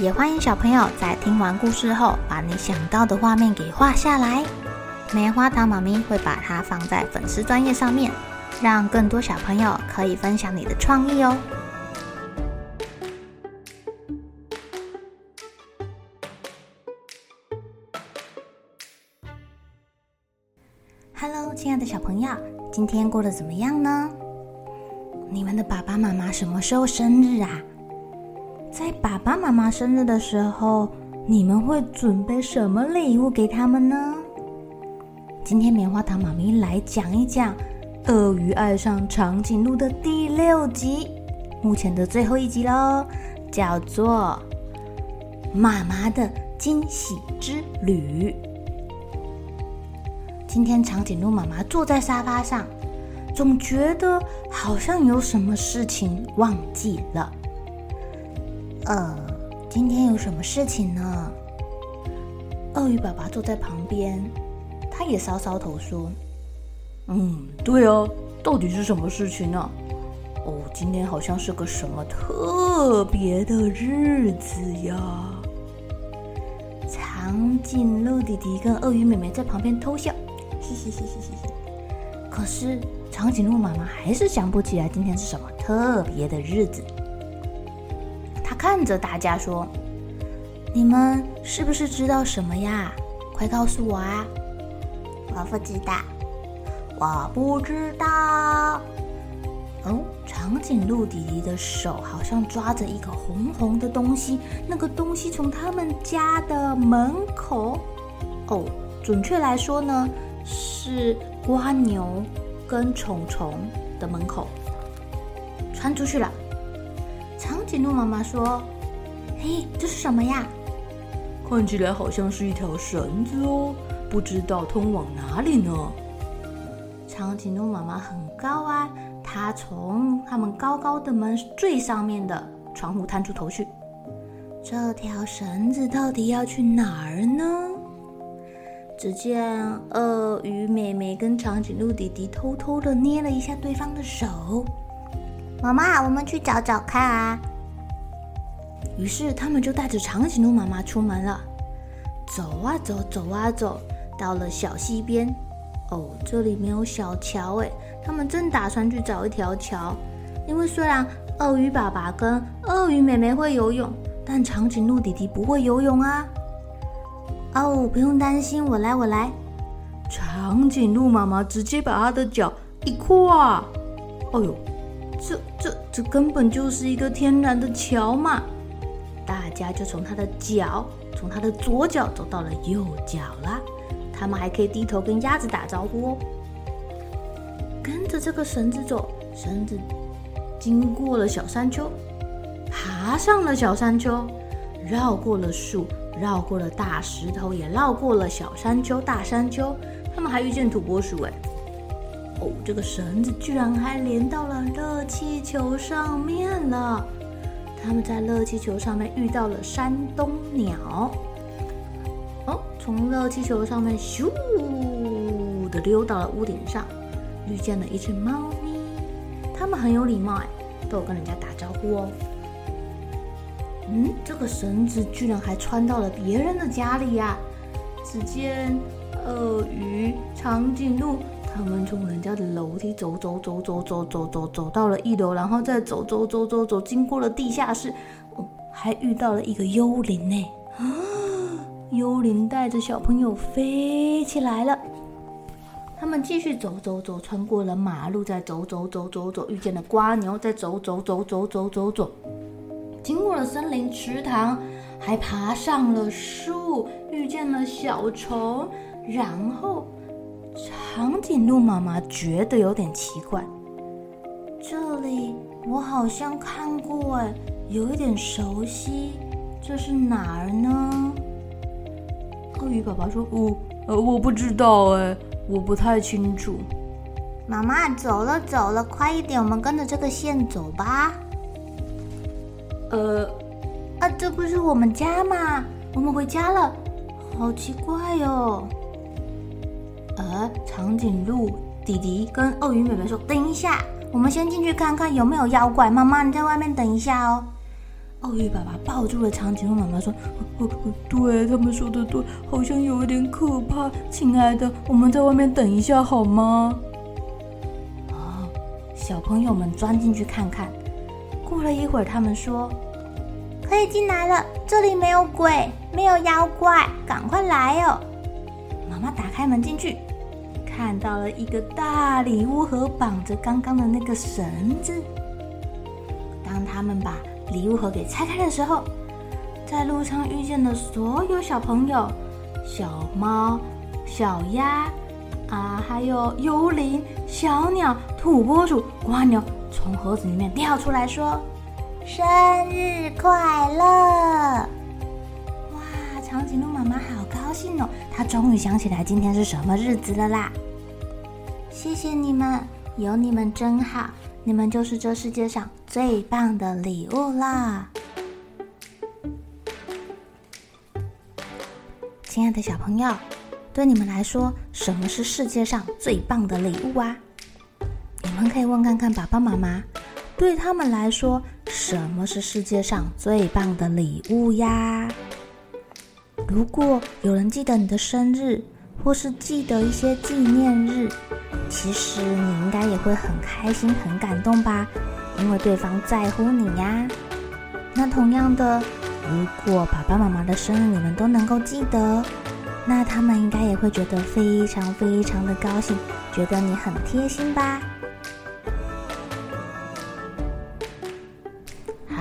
也欢迎小朋友在听完故事后，把你想到的画面给画下来。棉花糖妈咪会把它放在粉丝专页上面，让更多小朋友可以分享你的创意哦。Hello，亲爱的小朋友，今天过得怎么样呢？你们的爸爸妈妈什么时候生日啊？在爸爸妈妈生日的时候，你们会准备什么礼物给他们呢？今天棉花糖妈咪来讲一讲《鳄鱼爱上长颈鹿》的第六集，目前的最后一集喽，叫做《妈妈的惊喜之旅》。今天长颈鹿妈妈坐在沙发上，总觉得好像有什么事情忘记了。呃，今天有什么事情呢？鳄鱼爸爸坐在旁边，他也搔搔头说：“嗯，对啊，到底是什么事情呢？哦，今天好像是个什么特别的日子呀。”长颈鹿弟弟跟鳄鱼妹妹在旁边偷笑，嘻嘻嘻嘻嘻嘻。可是长颈鹿妈妈还是想不起来今天是什么特别的日子。看着大家说：“你们是不是知道什么呀？快告诉我啊！”我不知道，我不知道。哦，长颈鹿弟弟的手好像抓着一个红红的东西，那个东西从他们家的门口，哦，准确来说呢，是蜗牛跟虫虫的门口传出去了。长颈鹿妈妈说：“嘿，这是什么呀？看起来好像是一条绳子哦，不知道通往哪里呢？”长颈鹿妈妈很高啊，她从他们高高的门最上面的窗户探出头去。这条绳子到底要去哪儿呢？只见鳄鱼妹妹跟长颈鹿弟弟偷偷的捏了一下对方的手。妈妈，我们去找找看啊！于是他们就带着长颈鹿妈妈出门了。走啊走，走啊走，到了小溪边。哦，这里没有小桥诶，他们正打算去找一条桥。因为虽然鳄鱼爸爸跟鳄鱼妹妹会游泳，但长颈鹿弟弟不会游泳啊。哦，不用担心，我来，我来。长颈鹿妈妈直接把他的脚一跨，哎呦！这这这根本就是一个天然的桥嘛！大家就从他的脚，从他的左脚走到了右脚啦。他们还可以低头跟鸭子打招呼哦。跟着这个绳子走，绳子经过了小山丘，爬上了小山丘，绕过了树，绕过了大石头，也绕过了小山丘、大山丘。他们还遇见土拨鼠哎。哦，这个绳子居然还连到了热气球上面了！他们在热气球上面遇到了山东鸟。哦，从热气球上面咻的溜到了屋顶上，遇见了一只猫咪。他们很有礼貌哎，都有跟人家打招呼哦。嗯，这个绳子居然还穿到了别人的家里呀！只见鳄鱼、长颈鹿。他们从人家的楼梯走走走走走走走走到了一楼，然后再走走走走走，经过了地下室，哦，还遇到了一个幽灵呢！啊，幽灵带着小朋友飞起来了。他们继续走走走，穿过了马路，再走走走走走，遇见了瓜牛，再走走走走走走走，经过了森林、池塘，还爬上了树，遇见了小虫，然后。长颈鹿妈妈觉得有点奇怪，这里我好像看过，哎，有一点熟悉，这是哪儿呢？鳄鱼爸爸说：“哦，呃，我不知道哎，我不太清楚。”妈妈，走了走了，快一点，我们跟着这个线走吧。呃，啊，这不是我们家吗？我们回家了，好奇怪哦。呃，长颈鹿弟弟跟鳄鱼妹妹说：“等一下，我们先进去看看有没有妖怪。妈妈，你在外面等一下哦。”鳄鱼爸爸抱住了长颈鹿妈妈，说：“哦，对，他们说的对，好像有一点可怕。亲爱的，我们在外面等一下好吗？”哦，小朋友们钻进去看看。过了一会儿，他们说：“可以进来了，这里没有鬼，没有妖怪，赶快来哦！”妈妈打开门进去，看到了一个大礼物盒，绑着刚刚的那个绳子。当他们把礼物盒给拆开的时候，在路上遇见的所有小朋友、小猫、小鸭啊，还有幽灵、小鸟、土拨鼠、蜗牛，从盒子里面跳出来说：“生日快乐！”哇，长颈鹿妈妈好高兴哦，她终于想起来今天是什么日子了啦！谢谢你们，有你们真好。你们就是这世界上最棒的礼物啦！亲爱的小朋友，对你们来说，什么是世界上最棒的礼物啊？你们可以问看看爸爸妈妈，对他们来说，什么是世界上最棒的礼物呀？如果有人记得你的生日，或是记得一些纪念日，其实你应该也会很开心、很感动吧，因为对方在乎你呀。那同样的，如果爸爸妈妈的生日你们都能够记得，那他们应该也会觉得非常非常的高兴，觉得你很贴心吧。